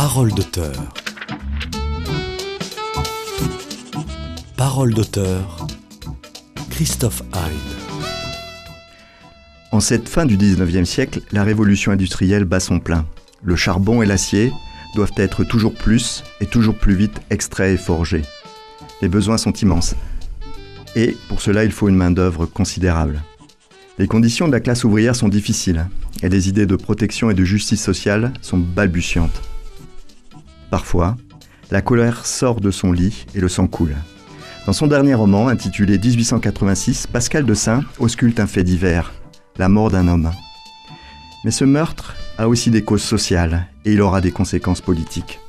Parole d'auteur. Parole d'auteur. Christophe Hein. En cette fin du 19e siècle, la révolution industrielle bat son plein. Le charbon et l'acier doivent être toujours plus et toujours plus vite extraits et forgés. Les besoins sont immenses. Et pour cela, il faut une main-d'œuvre considérable. Les conditions de la classe ouvrière sont difficiles et les idées de protection et de justice sociale sont balbutiantes. Parfois, la colère sort de son lit et le sang coule. Dans son dernier roman, intitulé 1886, Pascal de Saint ausculte un fait divers, la mort d'un homme. Mais ce meurtre a aussi des causes sociales et il aura des conséquences politiques.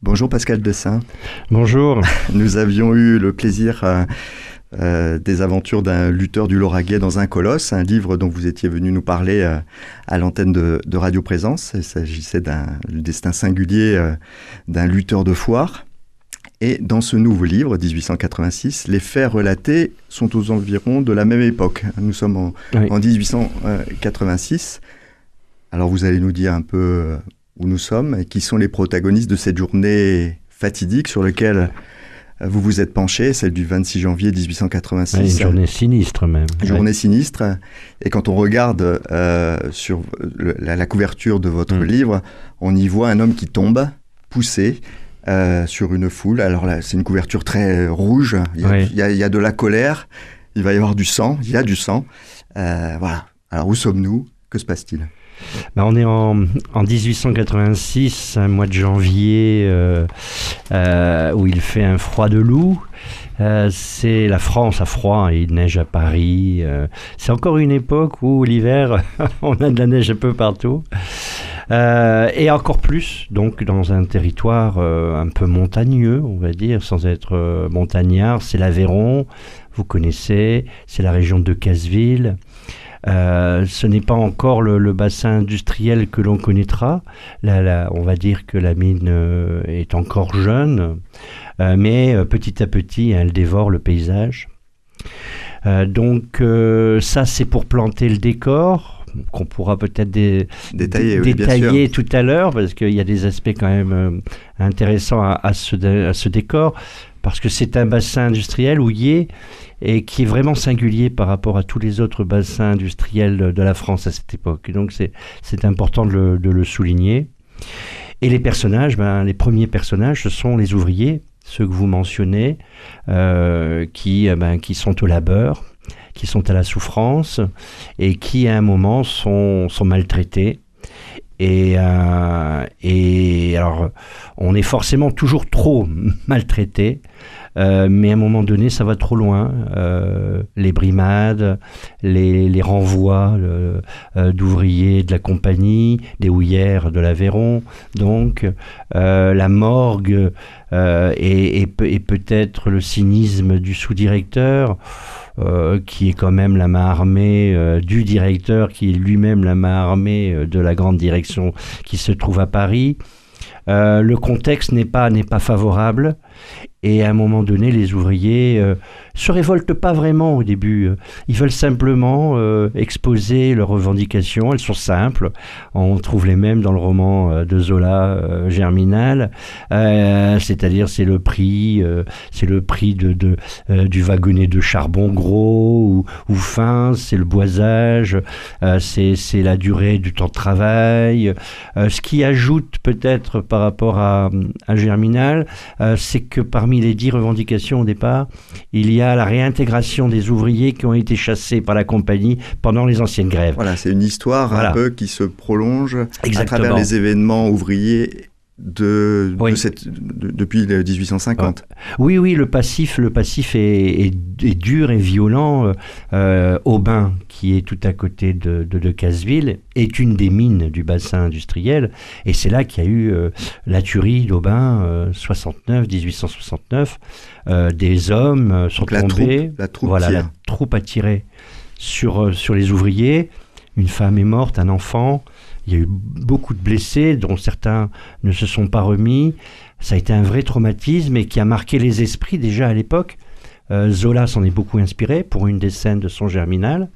Bonjour Pascal Dessin. Bonjour. Nous avions eu le plaisir euh, euh, des aventures d'un lutteur du Lauragais dans un colosse, un livre dont vous étiez venu nous parler euh, à l'antenne de, Radio Présence. Il s'agissait d'un destin singulier d'un lutteur de foire. Et dans ce nouveau livre, 1886, les faits relatés sont aux environs de la même époque. Nous sommes en, en 1886. Alors vous allez nous dire un peu où nous sommes et qui sont les protagonistes de cette journée fatidique sur laquelle euh, vous vous êtes penché, celle du 26 janvier 1886. une journée sinistre même. Une journée sinistre. Et quand on regarde euh, sur la, couverture de votre mm. livre, on y voit un homme qui tombe, poussé, euh, sur une foule. Alors là, c'est une couverture très rouge. Il y, a, il y, a, de la colère. Il va y avoir du sang. Il y a du sang. voilà. Alors où sommes-nous? Que se passe-t-il? Bah, on est en, 1886, un mois de janvier, euh, euh, où il fait un froid de loup. Euh, c'est la France à froid il neige à Paris. c'est encore une époque où l'hiver, on a de la neige un peu partout. et encore plus, donc, dans un territoire un peu montagneux, on va dire, sans être montagnard, c'est l'Aveyron, vous connaissez, c'est la région de Casseville. Euh, ce n'est pas encore le, bassin industriel que l'on connaîtra. Là, on va dire que la mine euh, est encore jeune, euh, mais petit à petit, elle dévore le paysage. donc ça, c'est pour planter le décor qu'on pourra peut-être détailler, tout à l'heure, parce qu'il y a des aspects quand même intéressants à, ce, à, ce, décor, parce que c'est un bassin industriel houillé et qui est vraiment singulier par rapport à tous les autres bassins industriels de la France à cette époque. Donc c'est important de le, souligner. Et les personnages, ben, les premiers personnages, ce sont les ouvriers, ceux que vous mentionnez, euh, qui, euh, ben, qui sont au labeur, qui sont à la souffrance et qui à un moment sont, maltraités. Et, euh, et alors, on est forcément toujours trop maltraité. Euh, mais à un moment donné, ça va trop loin. Euh, les brimades, les, renvois euh, d'ouvriers de la compagnie, des houillères de l'Aveyron, donc la morgue et, peut-être le cynisme du sous-directeur. qui est quand même la main armée du directeur, qui est lui-même la main armée de la grande direction qui se trouve à Paris. le contexte n'est pas, n'est pas favorable et à un moment donné, les ouvriers euh, se révoltent pas vraiment au début. Ils veulent simplement euh, exposer leurs revendications. Elles sont simples. On trouve les mêmes dans le roman euh, de Zola, Germinal. C'est-à-dire, c'est le prix, c'est le prix de, du wagonnet de charbon gros ou, ou fin. C'est le boisage. c'est la durée du temps de travail. ce qui ajoute peut-être par rapport à, à Germinal, c'est que parmi les dix revendications au départ, il y a la réintégration des ouvriers qui ont été chassés par la compagnie pendant les anciennes grèves. Voilà, c'est une histoire un peu qui se prolonge à travers les événements ouvriers de, cette, depuis 1850. Oui, oui, le passif, le passif est, dur et violent. Euh, Aubin, qui est tout à côté de, de, Casseville, est une des mines du bassin industriel. Et c'est là qu'il y a eu euh, la tuerie d'Aubin, 69, 1869. Euh, des hommes sont tombés. la troupe, voilà, la troupe a tiré sur, sur les ouvriers. Une femme est morte, un enfant. Il y a eu beaucoup de blessés, dont certains ne se sont pas remis. Ça a été un vrai traumatisme et qui a marqué les esprits déjà à l'époque, Euh, Zola s'en est beaucoup inspiré pour une des scènes de son Germinal.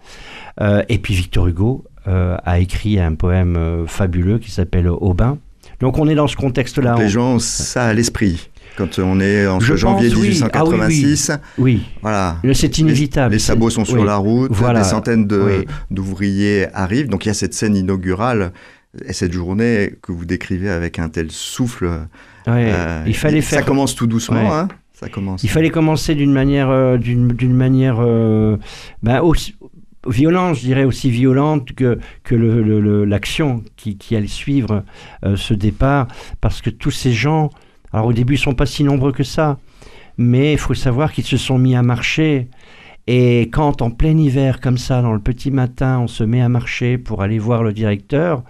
Euh, et puis Victor Hugo euh, a écrit un poème fabuleux qui s'appelle Aubin. Donc on est dans ce contexte-là. Les On- gens ont ça à l'esprit. Quand on est en Je janvier pense, oui. Ah oui, oui. 1886, Oui, voilà. c'est inévitable. Les, les sabots sont sur Oui. la route, Voilà. des centaines de- d'ouvriers arrivent. Donc il y a cette scène inaugurale et cette journée que vous décrivez avec un tel souffle. Ouais. euh, il fallait Ça faire. commence tout doucement, Ouais. hein Ça commence. Il fallait commencer d'une manière, euh, d'une manière, euh, ben, aussi violente, je dirais aussi violente que que le- le- le- l'action qui, qui allait suivre euh, ce départ, parce que tous ces gens, alors au début, ils sont pas si nombreux que ça, mais il faut savoir qu'ils se sont mis à marcher. Et quand en plein hiver, comme ça, dans le petit matin, on se met à marcher pour aller voir le directeur,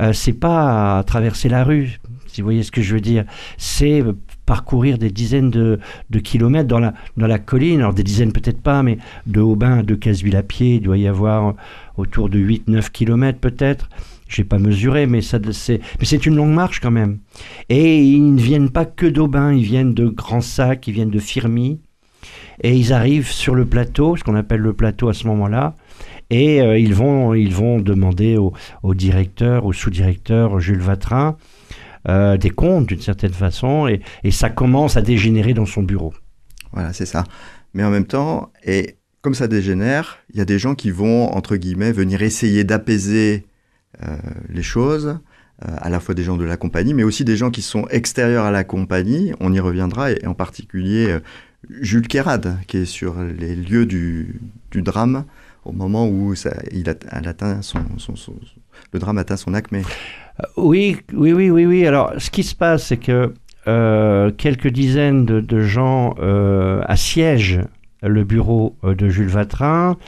euh, c'est pas traverser la rue, si vous voyez ce que je veux dire. C'est euh, parcourir des dizaines de, kilomètres dans la, colline, alors des dizaines peut-être pas, mais de Aubin de Casville à pied, il doit y avoir autour de 8-9 kilomètres peut-être. Je n'ai pas mesuré, mais ça, c'est, mais c'est une longue marche quand même. Et ils ne viennent pas que d'Aubin, ils viennent de Grand Sac, ils viennent de Firmy. Et ils arrivent sur le plateau, ce qu'on appelle le plateau à ce moment-là, et euh, ils, vont, ils vont demander au, directeur, au sous-directeur Jules Vatrin, euh, des comptes d'une certaine façon, et, et ça commence à dégénérer dans son bureau. Voilà, c'est ça. Mais en même temps, et comme ça dégénère, il y a des gens qui vont, entre guillemets, venir essayer d'apaiser les choses, euh, à la fois des gens de la compagnie, mais aussi des gens qui sont extérieurs à la compagnie. On y reviendra, et en particulier euh, Jules Kérad, qui est sur les lieux du, drame au moment où il a, atteint son, le drame atteint son acmé. Oui, oui, oui, oui, oui. Alors, ce qui se passe, c'est que euh, quelques dizaines de, gens euh, assiègent le bureau euh, de Jules Vatrin.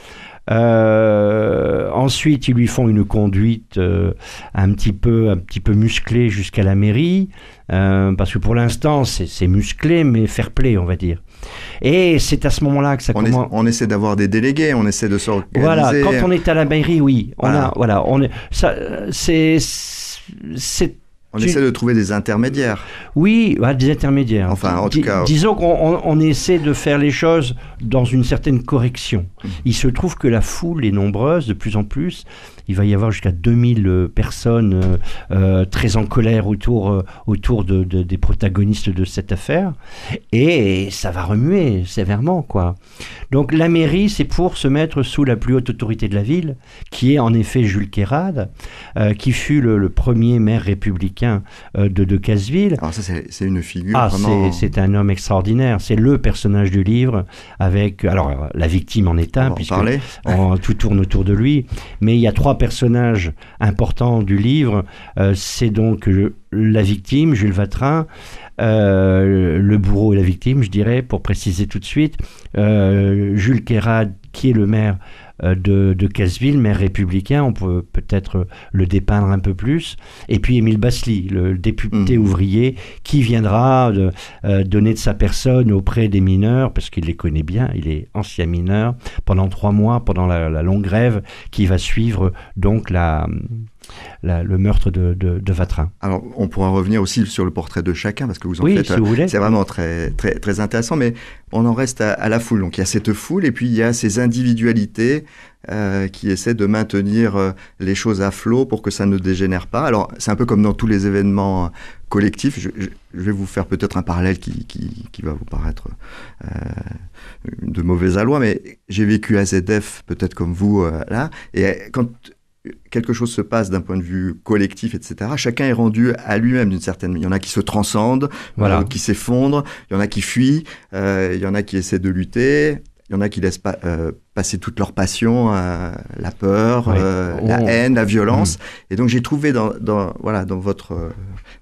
Euh, ensuite, ils lui font une conduite euh, un petit peu, un petit peu musclée jusqu'à la mairie, euh, parce que pour l'instant, c'est musclé, mais fair play, on va dire. Et c'est à ce moment-là que ça On, est- commence. on essaie d'avoir des délégués, on essaie de s'organiser. Voilà, quand on est à la mairie, oui, on Voilà. a, voilà, on est, ça, c'est, On tu- essaie de trouver des intermédiaires. oui, bah, des intermédiaires. Enfin, en tout cas- disons qu'on on, on essaie de faire les choses dans une certaine correction. Mhm. Il se trouve que la foule est nombreuse, de plus en plus. Il va y avoir jusqu'à 2000 euh, personnes euh, euh, très en colère autour, autour de, de- des protagonistes de cette affaire. Et ça va remuer sévèrement, quoi. Donc la mairie, c'est pour se mettre sous la plus haute autorité de la ville, qui est en effet Jules Kérad, euh, qui fut le, le premier maire républicain euh, de, de Casseville. Alors ça, c'est une figure Ah, vraiment... c'est un homme extraordinaire. C'est le personnage du livre avec, alors la victime en est On un, puisque en- tout tourne autour de lui. Mais il y a trois personnages importants du livre. Euh, c'est donc la victime, Jules Vatrin, euh, le bourreau et la victime, je dirais, pour préciser tout de suite. Euh, Jules Kérad, qui est le maire de, de Casseville, maire républicain, on peut peut-être le dépeindre un peu plus. Et puis Émile Bassely, le député Mhm. ouvrier, qui viendra de, euh, donner de sa personne auprès des mineurs, parce qu'il les connaît bien, il est ancien mineur, pendant trois mois, pendant la, la longue grève qui va suivre donc la, la- le meurtre de, de, de Vatrin. Alors, on pourra revenir aussi sur le portrait de chacun, parce que vous en oui, faites... si vous voulez. C'est vraiment très, très, très intéressant, mais on en reste à, à la foule. Donc il y a cette foule, et puis il y a ces individualités euh, qui essaient de maintenir euh, les choses à flot pour que ça ne dégénère pas. Alors c'est un peu comme dans tous les événements euh, collectifs. Je, je- je vais vous faire peut-être un parallèle qui, qui, qui va vous paraître euh, de mauvais aloi, mais j'ai vécu à ZF peut-être comme vous euh, là, et euh, quand quelque chose se passe d'un point de vue collectif, etc. Chacun est rendu à lui-même d'une certaine. Il y en a qui se transcendent, Voilà. euh, qui s'effondrent, il y en a qui fuient, euh, il y en a qui essaient de lutter, il y en a qui laissent pas, euh, passer toute leur passion, euh, la peur, la haine, la violence. Mm. Et donc j'ai trouvé dans, dans, voilà, dans votre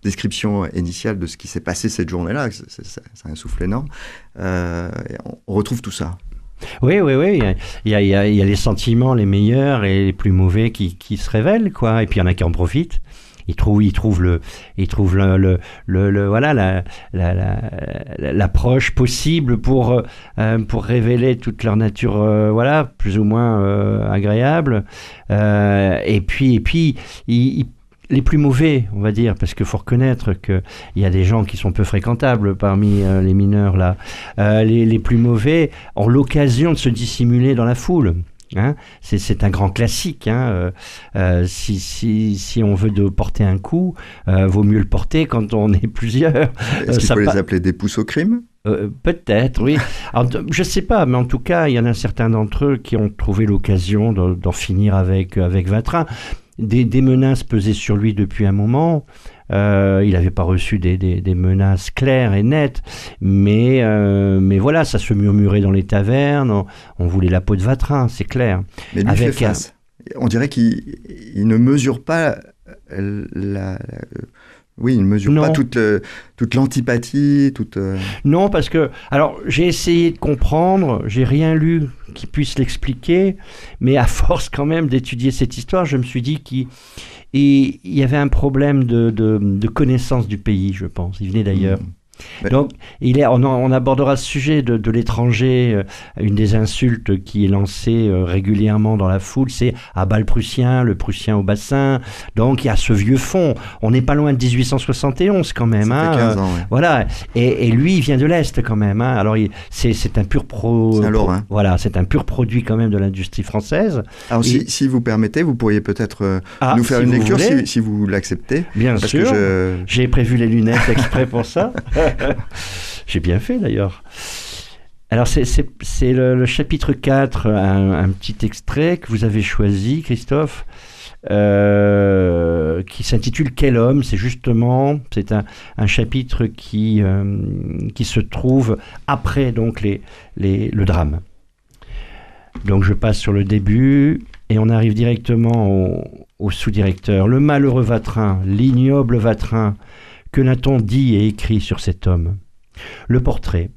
description initiale de ce qui s'est passé cette journée-là, c'est- un souffle énorme, on retrouve tout ça. Oui, oui, oui. Il y, a, les sentiments les meilleurs et les plus mauvais qui, se révèlent, quoi. Et puis il y en a qui en profitent. Ils trouvent, ils trouvent le, ils trouvent le, le, le- voilà, la, la, la- l'approche possible pour, euh, pour révéler toute leur nature, euh, voilà, plus ou moins euh, agréable. Euh, et puis, et puis, ils- les plus mauvais, on va dire, parce qu'il faut reconnaître qu'il y a des gens qui sont peu fréquentables parmi euh, les mineurs là. Euh, les, les, plus mauvais ont l'occasion de se dissimuler dans la foule. Hein c'est un grand classique. Hein euh, si, si, si, on veut de porter un coup, vaut mieux le porter quand on est plusieurs. Est-ce qu'il faut les appeler des pousses au crime? Euh, Peut-être, oui. Alors, je ne sais pas, mais en tout cas, il y en a certains d'entre eux qui ont trouvé l'occasion d'en finir avec, avec Vatrin. Des, des, menaces pesaient sur lui depuis un moment. Euh, il n'avait pas reçu des, des, des, menaces claires et nettes, mais, euh, mais voilà, ça se murmurait dans les tavernes. On, on voulait la peau de Vatrin, c'est clair. Mais lui Avec fait face. Un... On dirait qu'il ne mesure pas la, la, oui, il ne mesure non. pas toute, euh, toute l'antipathie, toute... Euh... Non, parce que... Alors, j'ai essayé de comprendre, j'ai rien lu qui puisse l'expliquer, mais à force quand même d'étudier cette histoire, je me suis dit qu'il y avait un problème de, de, de, connaissance du pays, je pense. Il venait d'ailleurs. Mmh. Donc, il est, on, on, abordera ce sujet de, de l'étranger. Euh, une des insultes qui est lancée euh, régulièrement dans la foule, c'est à bas le prussien, le prussien au bassin. Donc, il y a ce vieux fond. On n'est pas loin de 1871 quand même. Hein, fait 15 ans, ouais. Voilà. Et, et, lui, il vient de l'Est quand même. Hein. Alors, c'est un pur pro. Lorrain. Voilà, c'est un pur produit quand même de l'industrie française. Alors, Et, si, si, vous permettez, vous pourriez peut-être euh, ah, nous faire si une lecture voulez. si, si, vous l'acceptez. Bien parce sûr. je... J'ai prévu les lunettes exprès pour ça. J'ai bien fait d'ailleurs. Alors c'est le, chapitre 4, un, petit extrait que vous avez choisi, Christophe, euh, qui s'intitule Quel homme? C'est justement, c'est un, un, chapitre qui, euh, qui se trouve après donc les, les, le drame. Donc je passe sur le début et on arrive directement au, au sous-directeur. Le malheureux Vatrin, l'ignoble Vatrin, que n'a-t-on dit et écrit sur cet homme Le portrait,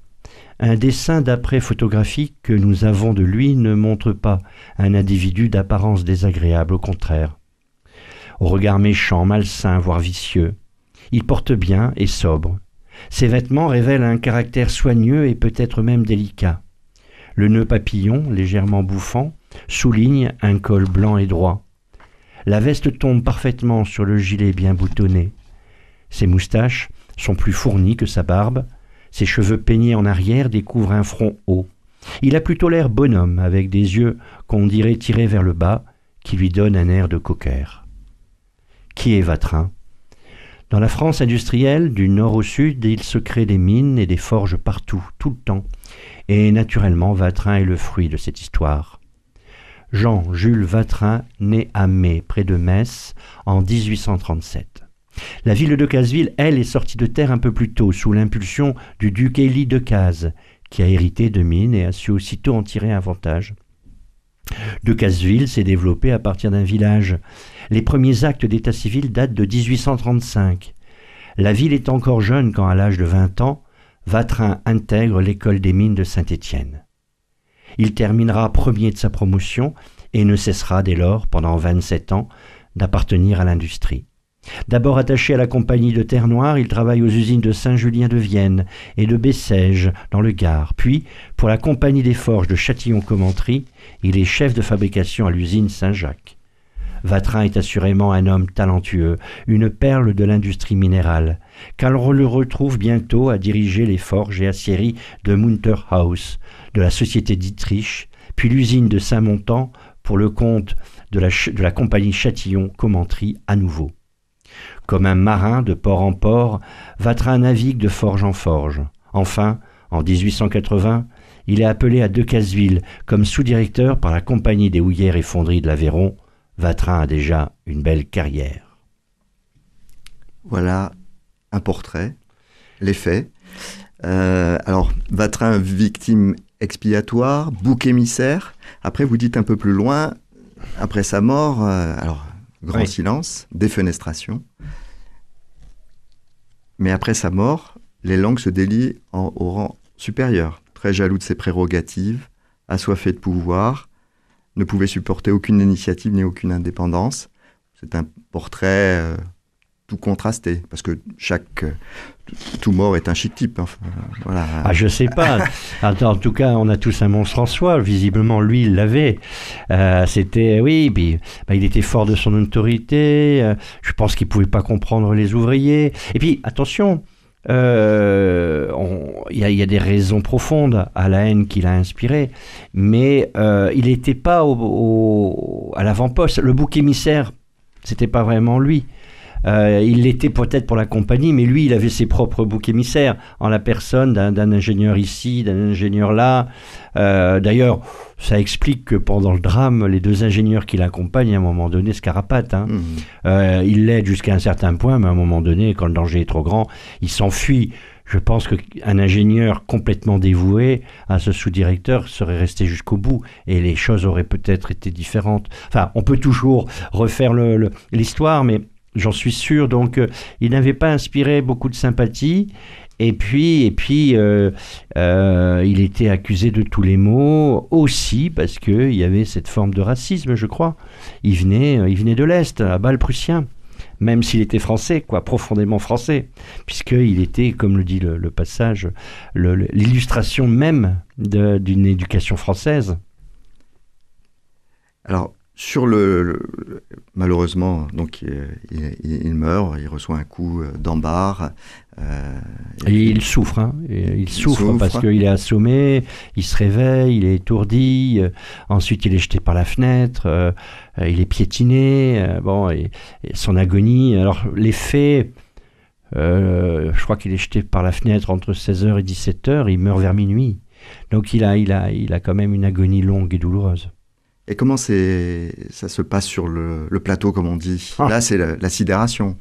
un dessin d'après photographique que nous avons de lui ne montre pas un individu d'apparence désagréable, au contraire. Au regard méchant, malsain, voire vicieux, il porte bien et sobre. Ses vêtements révèlent un caractère soigneux et peut-être même délicat. Le nœud papillon, légèrement bouffant, souligne un col blanc et droit. La veste tombe parfaitement sur le gilet bien boutonné. Ses moustaches sont plus fournies que sa barbe, ses cheveux peignés en arrière découvrent un front haut. Il a plutôt l'air bonhomme, avec des yeux qu'on dirait tirés vers le bas, qui lui donnent un air de cocker. Qui est Vatrin? Dans la France industrielle, du nord au sud, il se crée des mines et des forges partout, tout le temps. Et naturellement, Vatrin est le fruit de cette histoire. Jean-Jules Vatrin naît à Mai, près de Metz, en 1837. La ville de Casville, elle, est sortie de terre un peu plus tôt, sous l'impulsion du duc Élie de Caz, qui a hérité de mines et a su aussitôt en tirer avantage. De Casville s'est développé à partir d'un village. Les premiers actes d'état civil datent de 1835. La ville est encore jeune quand, à l'âge de 20 ans, Vatrin intègre l'école des mines de Saint-Étienne. Il terminera premier de sa promotion et ne cessera dès lors, pendant 27 ans, d'appartenir à l'industrie. D'abord attaché à la compagnie de Terre Noire, il travaille aux usines de Saint-Julien de Vienne et de Bessèges dans le Gard. Puis, pour la compagnie des forges de Châtillon-Commentry, il est chef de fabrication à l'usine Saint-Jacques. Vatrin est assurément un homme talentueux, une perle de l'industrie minérale, car on le retrouve bientôt à diriger les forges et aciéries de Munterhaus, de la société Dietrich, puis l'usine de Saint-Montan pour le compte de la, de la compagnie Châtillon-Commentry à nouveau. Comme un marin de port en port, Vatrin navigue de forge en forge. Enfin, en 1880, il est appelé à Decazeville comme sous-directeur par la compagnie des houillères et fonderies de l'Aveyron. Vatrin a déjà une belle carrière. Voilà un portrait, les faits. Euh, alors, Vatrin, victime expiatoire, bouc émissaire. Après, vous dites un peu plus loin, après sa mort, euh, alors grand oui. silence, défenestration. Mais après sa mort, les langues se délient en, au rang supérieur, très jaloux de ses prérogatives, assoiffé de pouvoir, ne pouvait supporter aucune initiative ni aucune indépendance. C'est un portrait euh, tout contraster Parce que chaque tout mort est un chic type. Enfin, voilà. Ah, je sais pas. en tout cas, on a tous un monstre en soi. Visiblement, lui, il l'avait. Euh, c'était, oui, puis, bah, il était fort de son autorité. Euh, je pense qu'il pouvait pas comprendre les ouvriers. Et puis, attention, euh, il y, a des raisons profondes à la haine qu'il a inspirée, mais il n'était pas au, à l'avant-poste. Le bouc émissaire, c'était pas vraiment lui. Euh, il l'était peut-être pour la compagnie, mais lui, il avait ses propres boucs émissaires en la personne d'un ingénieur ici, d'un ingénieur là. Euh, d'ailleurs, ça explique que pendant le drame, les deux ingénieurs qui l'accompagnent, à un moment donné, se carapatent. Hein. Mmh. Euh, il l'aide jusqu'à un certain point, mais à un moment donné, quand le danger est trop grand, il s'enfuit. Je pense qu'un ingénieur complètement dévoué à ce sous-directeur serait resté jusqu'au bout et les choses auraient peut-être été différentes. Enfin, on peut toujours refaire l'histoire, mais J'en suis sûr. Donc, euh, il n'avait pas inspiré beaucoup de sympathie. Et puis, et puis euh, euh, il était accusé de tous les maux aussi parce qu'il y avait cette forme de racisme, je crois. Il venait, il venait de l'Est, à bas prussien même s'il était français, quoi, profondément français, puisqu'il était, comme le dit le, passage, l'illustration même d'une éducation française. Alors, sur le, malheureusement, donc il, meurt, il reçoit un coup euh, d'embarre. Euh, et, il souffre, hein, il, souffre, parce qu'il est assommé, il se réveille, il est étourdi. Euh, ensuite, il est jeté par la fenêtre, il est piétiné. bon, et, son agonie. Alors, les faits. je crois qu'il est jeté par la fenêtre entre 16h et 17h, il meurt vers minuit. Donc il a, il, a, il a quand même une agonie longue et douloureuse. Et comment c'est, ça se passe sur le, plateau, comme on dit? Ah. Là, c'est la, sidération.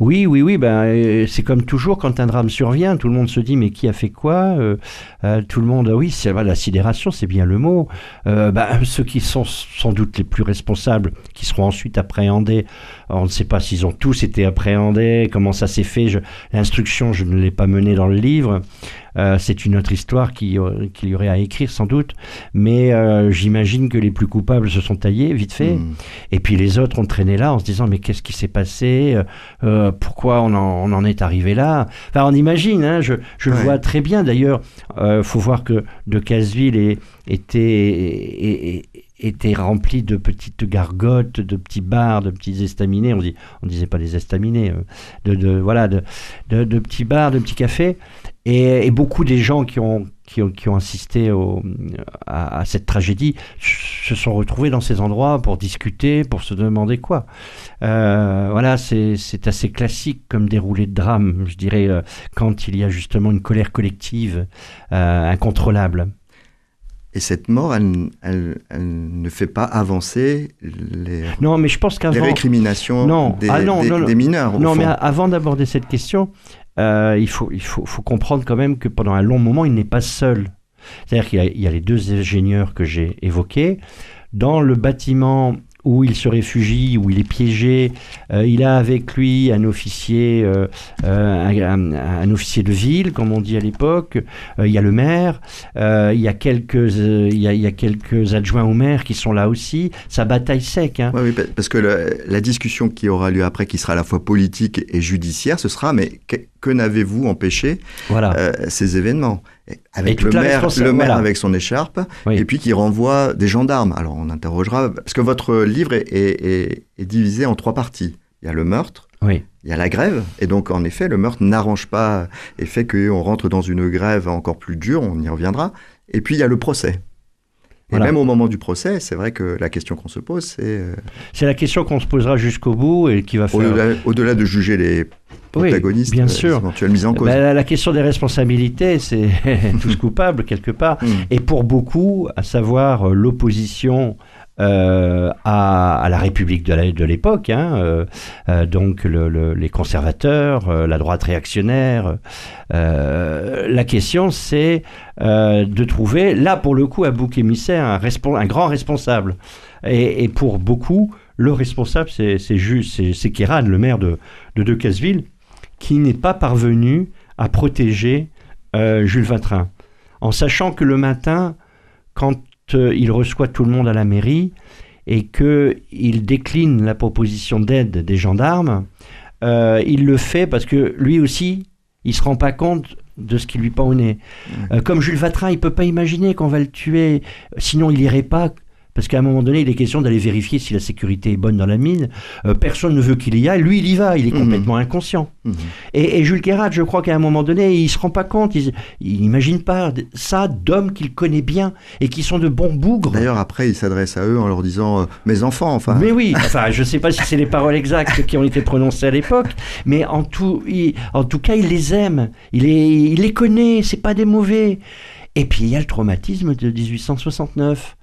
Oui, oui, oui. Ben, euh, c'est comme toujours quand un drame survient, tout le monde se dit mais qui a fait quoi euh, euh, Tout le monde, oui, c'est la sidération, c'est bien le mot. Ben, ceux qui sont sans doute les plus responsables, qui seront ensuite appréhendés, on ne sait pas s'ils ont tous été appréhendés, comment ça s'est fait. L'instruction, je ne l'ai pas menée dans le livre. Euh, c'est une autre histoire qu'il y aurait à écrire sans doute, mais euh, j'imagine que les plus coupables se sont taillés vite fait, hmm. et puis les autres ont traîné là en se disant mais qu'est-ce qui s'est passé, euh, pourquoi on en, est arrivé là. Enfin on imagine, hein, je, le vois très bien d'ailleurs. Il faut voir que de Casville était était rempli de petites gargotes, de petits bars, de petits estaminets. On dit, on disait pas des estaminets, de, voilà, de, de, petits bars, de petits cafés. Et, beaucoup des gens qui ont, qui ont, qui ont assisté au, à, cette tragédie se sont retrouvés dans ces endroits pour discuter, pour se demander quoi. Euh, voilà, c'est assez classique comme déroulé de drame, je dirais, euh, quand il y a justement une colère collective euh, incontrôlable. Et cette mort, elle, elle, ne fait pas avancer les, non, mais je pense les récriminations non. Des, ah non, des, mineurs. non, mais avant d'aborder cette question, euh, il, faut, il faut, faut, comprendre quand même que pendant un long moment, il n'est pas seul. C'est-à-dire qu'il y, a les deux ingénieurs que j'ai évoqués. Dans le bâtiment où il se réfugie, où il est piégé. Euh, il a avec lui un officier, euh, un, officier de ville, comme on dit à l'époque. il y a le maire. il, y a quelques, il, y a, quelques adjoints au maire qui sont là aussi. Sa bataille sec. Hein. Oui, parce que la discussion qui aura lieu après, qui sera à la fois politique et judiciaire, ce sera mais que n'avez-vous empêché voilà. Euh, ces événements avec le maire, le maire avec son écharpe, et puis qui renvoie des gendarmes. Alors on interrogera, parce que votre livre est, est, divisé en trois parties. Il y a le meurtre, oui. il y a la grève, et donc en effet, le meurtre n'arrange pas et fait qu'on rentre dans une grève encore plus dure, on y reviendra. Et puis il y a le procès. Et même au moment du procès, c'est vrai que la question qu'on se pose, c'est... Euh, c'est la question qu'on se posera jusqu'au bout et qui va faire... Au-delà de juger les protagonistes, bien sûr. en cause. Bah, la, question des responsabilités, c'est tous coupables quelque part. Mm. Et pour beaucoup, à savoir euh, l'opposition euh, à, la République de l'époque, hein, euh, euh, donc les conservateurs, la droite réactionnaire. la question, c'est de trouver, là pour le coup, un bouc émissaire, un, un grand responsable. Et, pour beaucoup, le responsable, c'est juste, c'est Kéran, le maire de, de Decazeville, qui n'est pas parvenu à protéger Jules Vatrin. En sachant que le matin, quand euh, il reçoit tout le monde à la mairie et qu'il décline la proposition d'aide des gendarmes, euh, il le fait parce que lui aussi, il se rend pas compte de ce qui lui pend au nez. Euh, comme Jules Vatrin, il peut pas imaginer qu'on va le tuer, sinon il irait pas. Parce qu'à un moment donné, il est question d'aller vérifier si la sécurité est bonne dans la mine. Euh, personne ne veut qu'il y aille. Lui, il y va. Il est Mhm. complètement inconscient. Mhm. Et, et Jules Kérat, je crois qu'à un moment donné, il se rend pas compte. Il n'imagine pas ça d'hommes qu'il connaît bien et qui sont de bons bougres. D'ailleurs, après, il s'adresse à eux en leur disant euh, Mes enfants, enfin. Mais oui, enfin, je ne sais pas si c'est les paroles exactes qui ont été prononcées à l'époque, mais en tout, il- en tout cas, il les aime, il les, il les connaît, c'est pas des mauvais. Et puis il y a le traumatisme de 1869.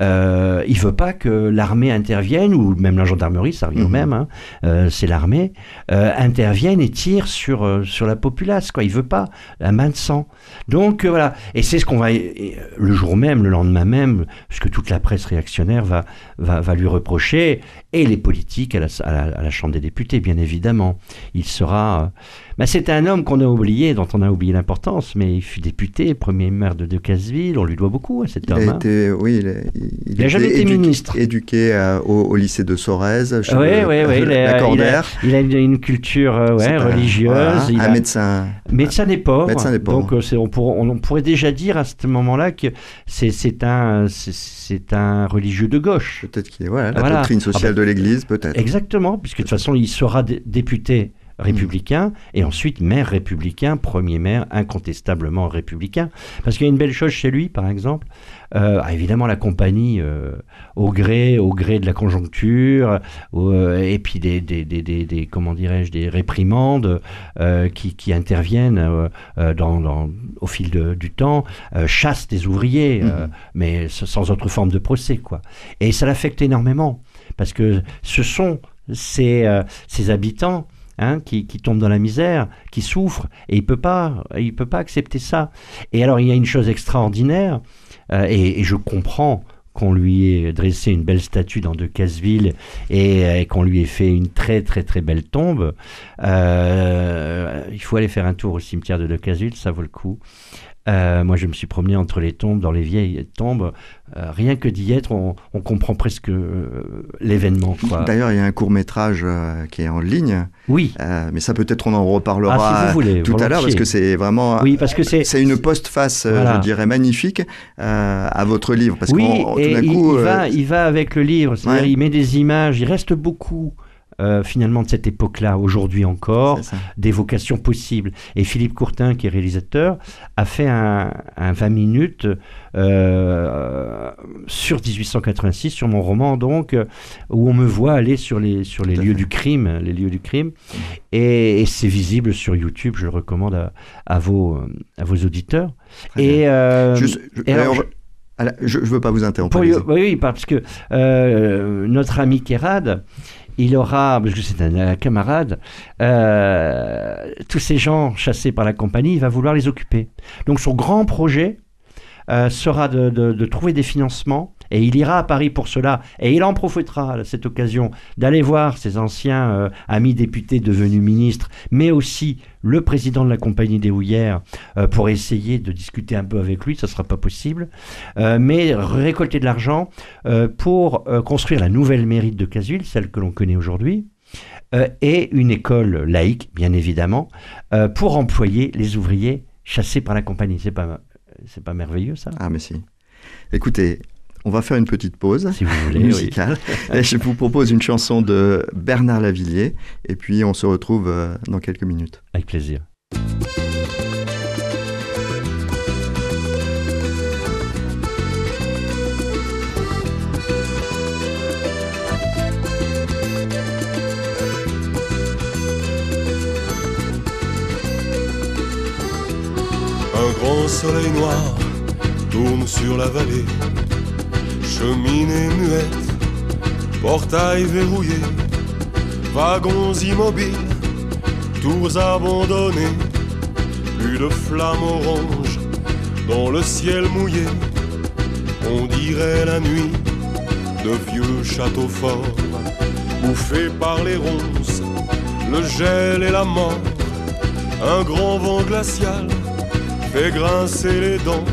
Euh, il veut pas que l'armée intervienne, ou même la gendarmerie, ça revient au Mhm. même, hein, euh, c'est l'armée, euh, intervienne et tire sur, euh, sur la populace. Quoi. Il veut pas la main de sang. Donc voilà, et c'est ce qu'on va, le jour même, le lendemain même, ce que toute la presse réactionnaire va, va, va lui reprocher, et les politiques à la, à la- à la Chambre des députés, bien évidemment. Il sera... euh, bah, c'est un homme qu'on a oublié, dont on a oublié l'importance, mais il fut député, premier maire de Decazeville, on lui doit beaucoup à cet Il a homme. hein. été, oui, il, a- il- Il a jamais été éduqué- ministre. Éduqué à- au, au lycée de Sorèze, chez Oui, le- oui, oui, il a- la Cordaire. Il a une, une culture euh, ouais, religieuse. voilà, il un a- médecin. Médecin des pauvres. Médecin des pauvres. Donc euh, on, pour- on- on pourrait déjà dire à ce moment-là que c'est un, c'est- c'est un religieux de gauche. Peut-être qu'il est voilà, la Voilà. doctrine Ah sociale bah, de l'Église, peut-être. Exactement, puisque de toute façon il sera dé- député républicain et ensuite maire républicain, premier maire incontestablement républicain. Parce qu'il y a une belle chose chez lui, par exemple. Euh, ah, évidemment, la compagnie, euh, au gré, au gré de la conjoncture, euh, et puis des, des, des, des- comment dirais-je, des réprimandes qui, qui interviennent dans, dans- au fil de- du temps, chassent des ouvriers, Mhm. mais sans autre forme de procès, quoi. Et ça l'affecte énormément, parce que ce sont ces, ces habitants hein, qui, tombent dans la misère, qui souffrent, et il peut pas, peut pas accepter ça. Et alors il y a une chose extraordinaire, euh, et, je comprends qu'on lui ait dressé une belle statue dans Decazeville et, euh, et qu'on lui ait fait une très très très belle tombe. Euh, il faut aller faire un tour au cimetière de Decazeville, ça vaut le coup. Euh, moi, je me suis promené entre les tombes, dans les vieilles tombes. Euh, rien que d'y être, on, on comprend presque euh, l'événement. D'ailleurs, il y a un court métrage qui est en ligne, Oui, mais ça peut-être on en reparlera Ah, si vous voulez, tout à l'heure parce que c'est vraiment oui, parce que c'est c'est une postface, Voilà. je dirais magnifique à votre livre parce oui, tout et d'un il, coup, il va, il va avec le livre, c'est-à-dire Ouais. il met des images, il reste beaucoup euh, finalement de cette époque-là, aujourd'hui encore, c'est ça. d'évocations possibles. Et Philippe Courtin, qui est réalisateur, a fait un, un 20 minutes euh, sur 1886, sur mon roman, donc, euh, où on me voit aller sur les, sur les Tout lieux fait. du crime, les lieux du crime. Et, et c'est visible sur YouTube, je le recommande à, à vos, à vos auditeurs. Très. Et, euh, Juste, je, et alors, je veux pas vous interrompre. pour- oui, parce que euh, notre ami Kérad, il aura, parce que c'est un, camarade, euh, tous ces gens chassés par la compagnie, il va vouloir les occuper. Donc son grand projet euh, sera de, de- de trouver des financements. Et il ira à Paris pour cela. Et il en profitera à cette occasion d'aller voir ses anciens euh, amis députés devenus ministres, mais aussi le président de la compagnie des houillères, euh, pour essayer de discuter un peu avec lui. Ça ne sera pas possible. Euh, mais récolter de l'argent pour construire la nouvelle mairie de Casul, celle que l'on connaît aujourd'hui, et une école laïque, bien évidemment, pour employer les ouvriers chassés par la compagnie. C'est pas, c'est pas merveilleux ça? Ah mais si. Écoutez, on va faire une petite pause Si vous voulez. oui. musicale. Et je vous propose une chanson de Bernard Lavillier et puis on se retrouve euh, dans quelques minutes. Avec plaisir. Un grand soleil noir tourne sur la vallée. Cheminée muette, portail verrouillé, wagons immobiles, tours abandonnées, plus de flammes oranges dans le ciel mouillé. On dirait la nuit de vieux châteaux forts, bouffés par les ronces, le gel et la mort. Un grand vent glacial fait grincer les dents,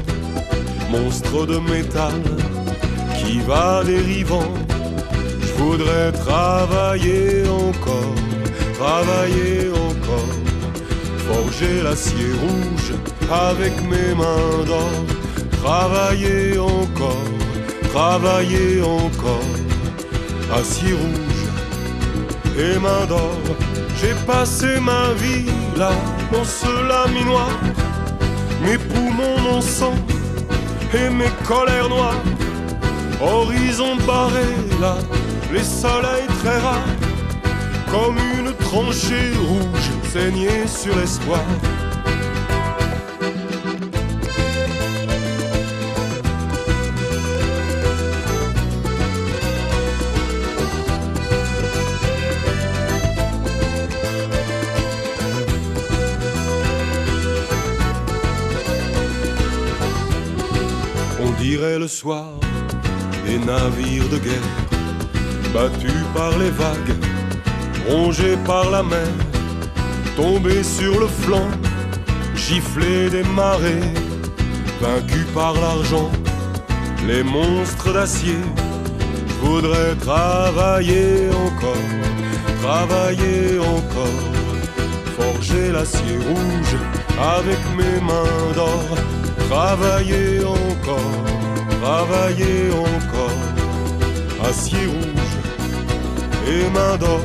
monstre de métal qui va dérivant. Je voudrais travailler encore, travailler encore, forger l'acier rouge avec mes mains d'or, travailler encore, travailler encore, acier rouge et mains d'or. J'ai passé ma vie là, dans ce laminoir, mes poumons, mon sang et mes colères noires. Horizon barré là, les soleils très rares, comme une tranchée rouge saignée sur l'espoir. On dirait le soir des navires de guerre, battus par les vagues, rongés par la mer, tombés sur le flanc, giflés des marées, vaincus par l'argent, les monstres d'acier. Je voudrais travailler encore, travailler encore, forger l'acier rouge avec mes mains d'or, travailler encore travailler encore, acier rouge et main d'or.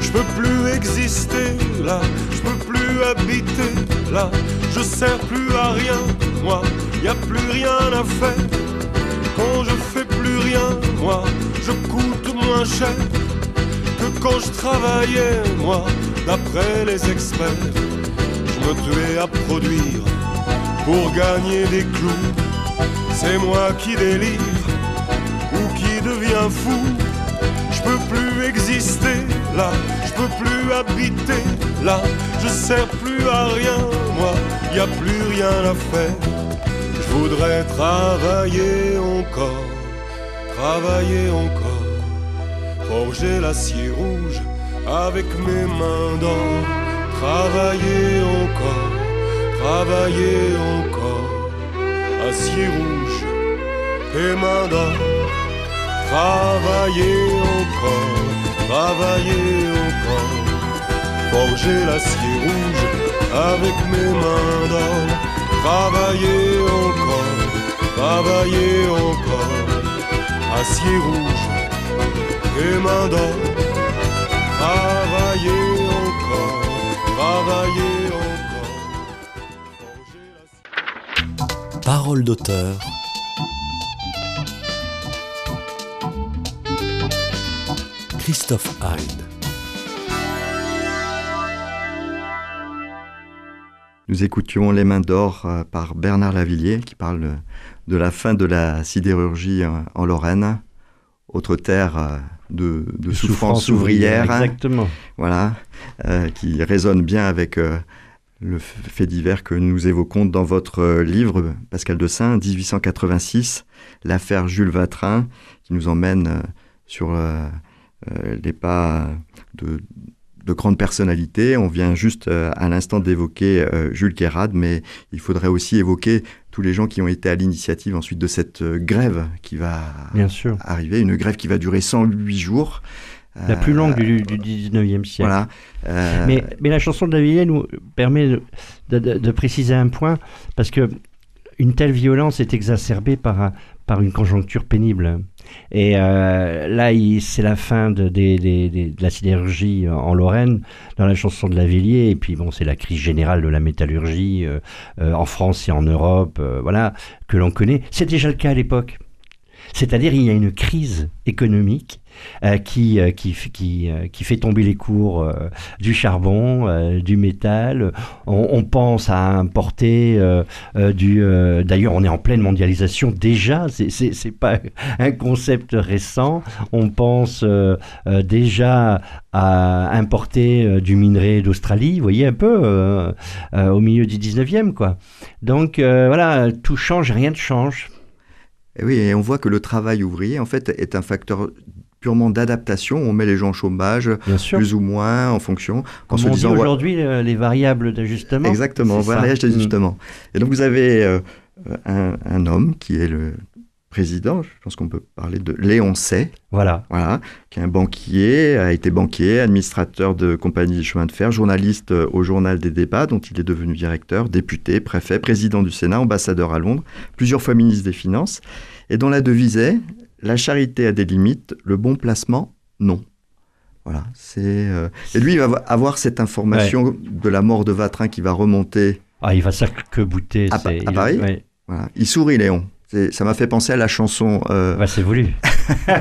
Je peux plus exister là, je peux plus habiter là, je sers plus à rien, moi, y a plus rien à faire. Quand je fais plus rien, moi, je coûte moins cher que quand je travaillais, moi, d'après les experts. Je me tuais à produire pour gagner des clous c'est moi qui délire ou qui devient fou. Je peux plus exister là, je peux plus habiter là, je sers plus à rien, moi, y a plus rien à faire. Je voudrais travailler encore, travailler encore, forger l'acier rouge avec mes mains d'or, travailler encore, travailler encore. Acier rouge et main d'or. Travailler encore, travailler encore, forger l'acier rouge avec mes mains d'or. Travailler encore, travailler encore, acier rouge et main d'or. Travailler encore, travailler encore. Parole d'auteur. Christophe Hyde. Nous écoutions Les Mains d'Or euh, par Bernard Lavillier qui parle de, la fin de la sidérurgie euh, en Lorraine, autre terre euh, de, de souffrance ouvrière, hein, Exactement. voilà, euh, qui résonne bien avec euh, le fait divers que nous évoquons dans votre livre, Pascal de Saint, 1886, l'affaire Jules Vatrin, qui nous emmène sur euh, euh, les pas de, de grandes personnalités. On vient juste euh, à l'instant d'évoquer euh, Jules Guérard, mais il faudrait aussi évoquer tous les gens qui ont été à l'initiative ensuite de cette grève qui va Bien sûr. arriver, une grève qui va durer 108 jours. La plus longue du, du 19e siècle. Voilà. Euh, Mais, mais la chanson de Lavilliers nous permet de, de- de- de préciser un point, parce que une telle violence est exacerbée par, un- par une conjoncture pénible. Et euh, là, c'est la fin de, la sidérurgie en Lorraine, dans la chanson de Lavilliers, et puis bon, c'est la crise générale de la métallurgie euh, euh, en France et en Europe, euh, voilà, que l'on connaît. C'est déjà le cas à l'époque. C'est-à-dire il y a une crise économique euh, qui, euh, qui, euh, qui fait tomber les cours du charbon, du métal. On, pense à importer du... D'ailleurs, on est en pleine mondialisation déjà, c'est- pas un concept récent. On pense déjà à importer du minerai d'Australie, vous voyez un peu, au milieu du 19e, quoi. Donc voilà, tout change, rien ne change. Et oui, et on voit que le travail ouvrier, en fait, est un facteur purement d'adaptation. On met les gens au chômage, plus ou moins, en fonction. Comme se on dit ouais, aujourd'hui, euh, les variables d'ajustement. Exactement, variage d'ajustement. Et donc vous avez euh, un, un homme qui est le président, je pense qu'on peut parler de Léon Say, Voilà. voilà, qui est un banquier, a été banquier, administrateur de compagnie des chemins de fer, journaliste euh, au journal des débats, dont il est devenu directeur, député, préfet, président du Sénat, ambassadeur à Londres, plusieurs fois ministre des Finances, et dont la devise est La charité a des limites, le bon placement, non. Voilà, c'est. euh, Et lui, il va avoir cette information de la mort de Vatrin qui va remonter. Ah, il va s'arc-bouter. À il- Paris ouais. Voilà. Il sourit, Léon. Ça m'a fait penser à la chanson euh, Bah, c'est voulu.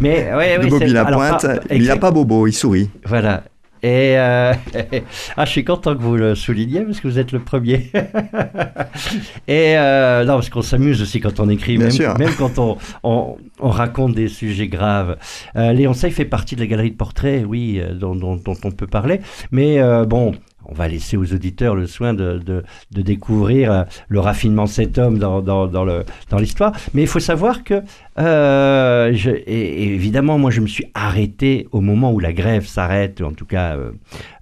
mais ouais, de ouais, Bobby c'est- alors, Lapointe. pas- il n'a pas bobo, il sourit. Voilà. Et euh, ah, je suis content que vous le souligniez parce que vous êtes le premier. Et euh, non, parce qu'on s'amuse aussi quand on écrit, Bien même, sûr. même quand on, on, on raconte des sujets graves. Euh, Léon Sey fait partie de la galerie de portraits, oui, dont, dont- dont on peut parler. Mais bon, on va laisser aux auditeurs le soin de, découvrir euh, le raffinement de cet homme dans, l'histoire. Mais il faut savoir que, euh, évidemment, moi, je me suis arrêté au moment où la grève s'arrête, en tout cas,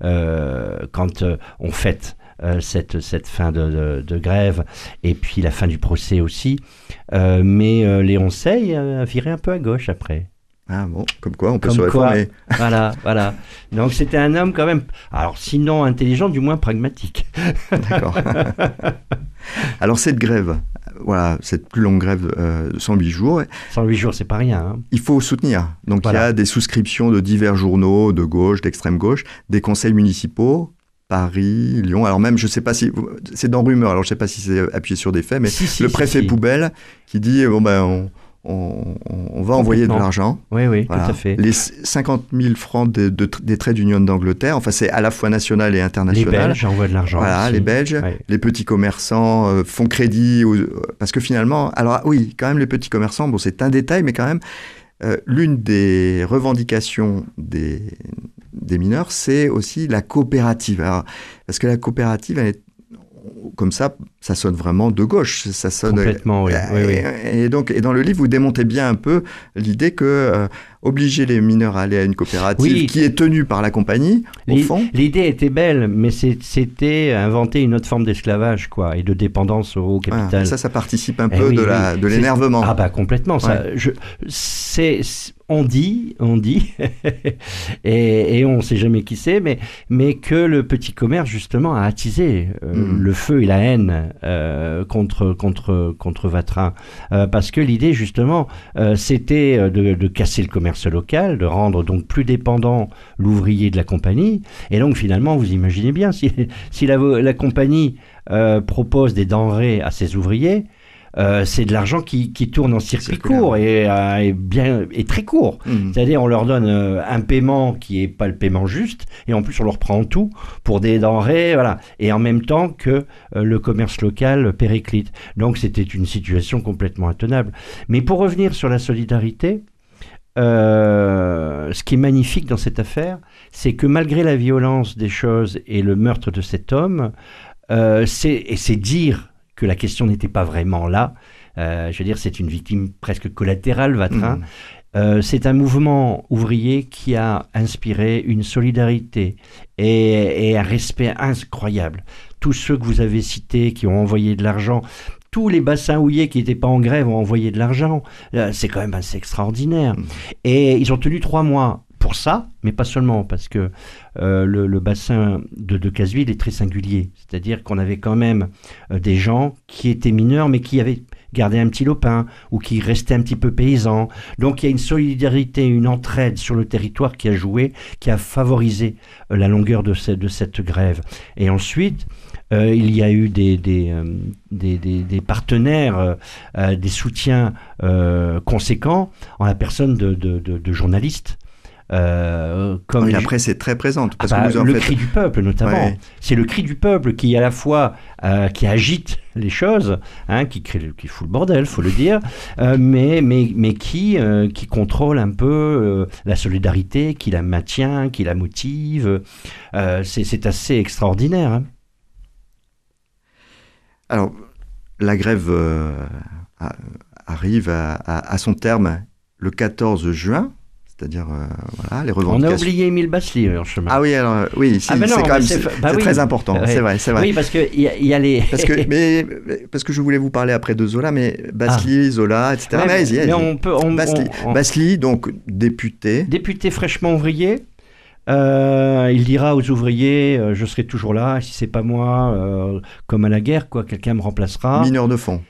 euh, quand on fête. cette, fin de, grève et puis la fin du procès aussi. Mais Léon Sey a viré un peu à gauche après. Ah bon, comme quoi on peut Comme se quoi. réformer. Voilà, voilà. Donc c'était un homme quand même, alors sinon intelligent, du moins pragmatique. D'accord. Alors cette grève, voilà, cette plus longue grève euh, de 108 jours, 108 jours, c'est pas rien. hein. il faut soutenir. Donc il y a des souscriptions de divers journaux de gauche, d'extrême gauche, des conseils municipaux, Paris, Lyon. Alors même, je sais pas si c'est dans rumeur. Alors je sais pas si c'est appuyé sur des faits, mais Si, si, le préfet si. poubelle qui dit bon ben on, on- on va envoyer de l'argent. Oui, oui, Voilà. tout à fait. Les 50 000 francs de- de- des traits d'union d'Angleterre, enfin c'est à la fois national et Les international. Belges envoient de l'argent. Voilà, aussi. les Belges, Ouais. les petits commerçants euh, font crédit aux- parce que finalement, alors ah oui, quand même les petits commerçants, bon c'est un détail, mais quand même euh, l'une des revendications des, des mineurs, c'est aussi la coopérative. Alors, parce que la coopérative, elle est comme ça, ça sonne vraiment de gauche. Ça sonne. Complètement, oui. Euh, oui, oui. Et, et donc, et dans le livre, vous démontez bien un peu l'idée que euh, obliger les mineurs à aller à une coopérative qui est tenue par la compagnie, au fond, L'idée était belle, mais c'était inventer une autre forme d'esclavage, quoi, et de dépendance au voilà, capital. ça, ça participe un Eh peu de l'énervement. Ah bah complètement. Ça, c'est- on dit, on dit, et, et on ne sait jamais qui c'est, mais, mais que le petit commerce justement a attisé euh, Mhm. le feu et la haine euh, contre contre contre Vatrin, Euh, parce que l'idée justement, c'était de, de casser le commerce local, de rendre donc plus dépendant l'ouvrier de la compagnie, et donc finalement, vous imaginez bien si si la, la compagnie propose des denrées à ses ouvriers. Euh, c'est de l'argent qui, qui tourne en circuit court et, euh, et bien et très court. Mhm. C'est-à-dire on leur donne euh, un paiement qui est pas le paiement juste et en plus on leur prend tout pour des denrées, voilà. Et en même temps que le commerce local périclite. Donc c'était une situation complètement intenable. Mais pour revenir sur la solidarité, euh, ce qui est magnifique dans cette affaire, c'est que malgré la violence des choses et le meurtre de cet homme, euh, c'est et c'est dire que la question n'était pas vraiment là. Euh, je veux dire, c'est une victime presque collatérale, Vatrin. Mhm. Euh, c'est un mouvement ouvrier qui a inspiré une solidarité et, et un respect incroyable. Tous ceux que vous avez cités qui ont envoyé de l'argent, tous les bassins houillés qui n'étaient pas en grève ont envoyé de l'argent. Euh, C'est quand même assez extraordinaire. Mhm. Et ils ont tenu trois mois pour ça, mais pas seulement, parce que euh, le, bassin de, de Casseville est très singulier. C'est-à-dire qu'on avait quand même euh, des gens qui étaient mineurs, mais qui avaient gardé un petit lopin ou qui restaient un petit peu paysans. Donc il y a une solidarité, une entraide sur le territoire qui a joué, qui a favorisé euh, la longueur de, ce- de cette grève. Et ensuite, il y a eu des, partenaires, des soutiens conséquents en la personne de journalistes. Euh, comme la presse est très présente. Parce ah bah, que vous en le faites- cri du peuple notamment. Ouais. C'est le cri du peuple qui à la fois euh, qui agite les choses, hein, qui crée, le- qui fout le bordel, faut le dire, euh, mais mais mais qui qui contrôle un peu la solidarité, qui la maintient, qui la motive. C'est assez extraordinaire. hein. Alors, la grève arrive à, à- à son terme le 14 juin, c'est-à-dire euh, voilà, les On revendications. a oublié Émile Basli euh, en chemin. Ah oui, alors, euh, oui, si, Ah, ben c'est quand même c'est- bah oui. très important, Ouais. c'est vrai, c'est vrai. Oui, parce qu'il y, a- y a les. Parce que, mais, parce que je voulais vous parler après de Zola, mais Basli, Zola, etc. Ouais, mais mais, mais on peut. on- Basli. on- on- Basli, donc député. Député fraîchement ouvrier. euh, il dira aux ouvriers euh, Je serai toujours là, si c'est pas moi, euh, comme à la guerre, quoi, quelqu'un me remplacera. mineur de fond.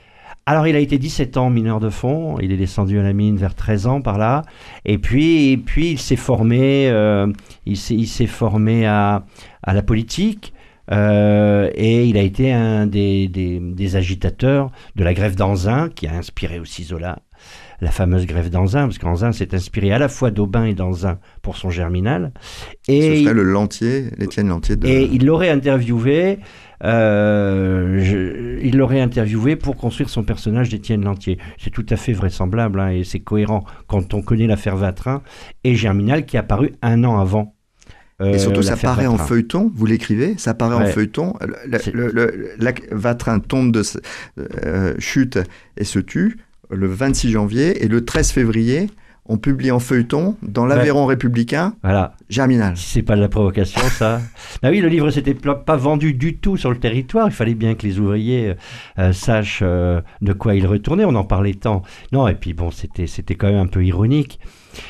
Alors, il a été 17 ans mineur de fond. Il est descendu à la mine vers 13 ans par là. Et puis, il s'est formé, euh, il s'est, formé à, à la politique. euh, et il a été un des, des- des agitateurs de la grève d'Anzin, qui a inspiré aussi Zola, la fameuse grève d'Anzin, parce qu'Anzin s'est inspiré à la fois d'Aubin et d'Anzin pour son germinal. Ce Et, serait le Lantier, l'Étienne Lantier de. et il l'aurait interviewé, euh, je- il l'aurait interviewé pour construire son personnage d'Étienne Lantier. C'est tout à fait vraisemblable hein, et c'est cohérent quand on connaît l'affaire Vatrin et Germinal qui est apparu un an avant. euh, Et surtout, ça paraît en feuilleton, vous l'écrivez, ça paraît en feuilleton. Le, le- le- Vatrin tombe de ce- euh, chute et se tue le 26 janvier et le 13 février, on publie en feuilleton dans l'Aveyron républicain Voilà, Germinal. si c'est pas de la provocation, ça. Ah oui, le livre s'était pas vendu du tout sur le territoire. Il fallait bien que les ouvriers euh, sachent euh, de quoi il retournait. On en parlait tant. Non, et puis bon, c'était c'était quand même un peu ironique.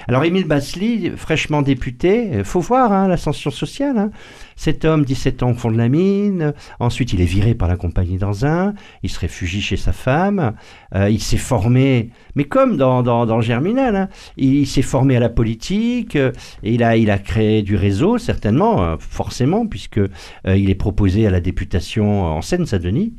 Alors Émile Basli, fraîchement député, euh, faut voir hein, l'ascension sociale. hein. Cet homme, 17 ans au fond de la mine, ensuite il est viré par la compagnie d'Anzin, il se réfugie chez sa femme, euh, il s'est formé, mais comme dans, dans, dans Germinal, hein, il, s'est formé à la politique, euh, il a, créé du réseau, certainement, forcément, puisque il est proposé à la députation en Seine-Saint-Denis.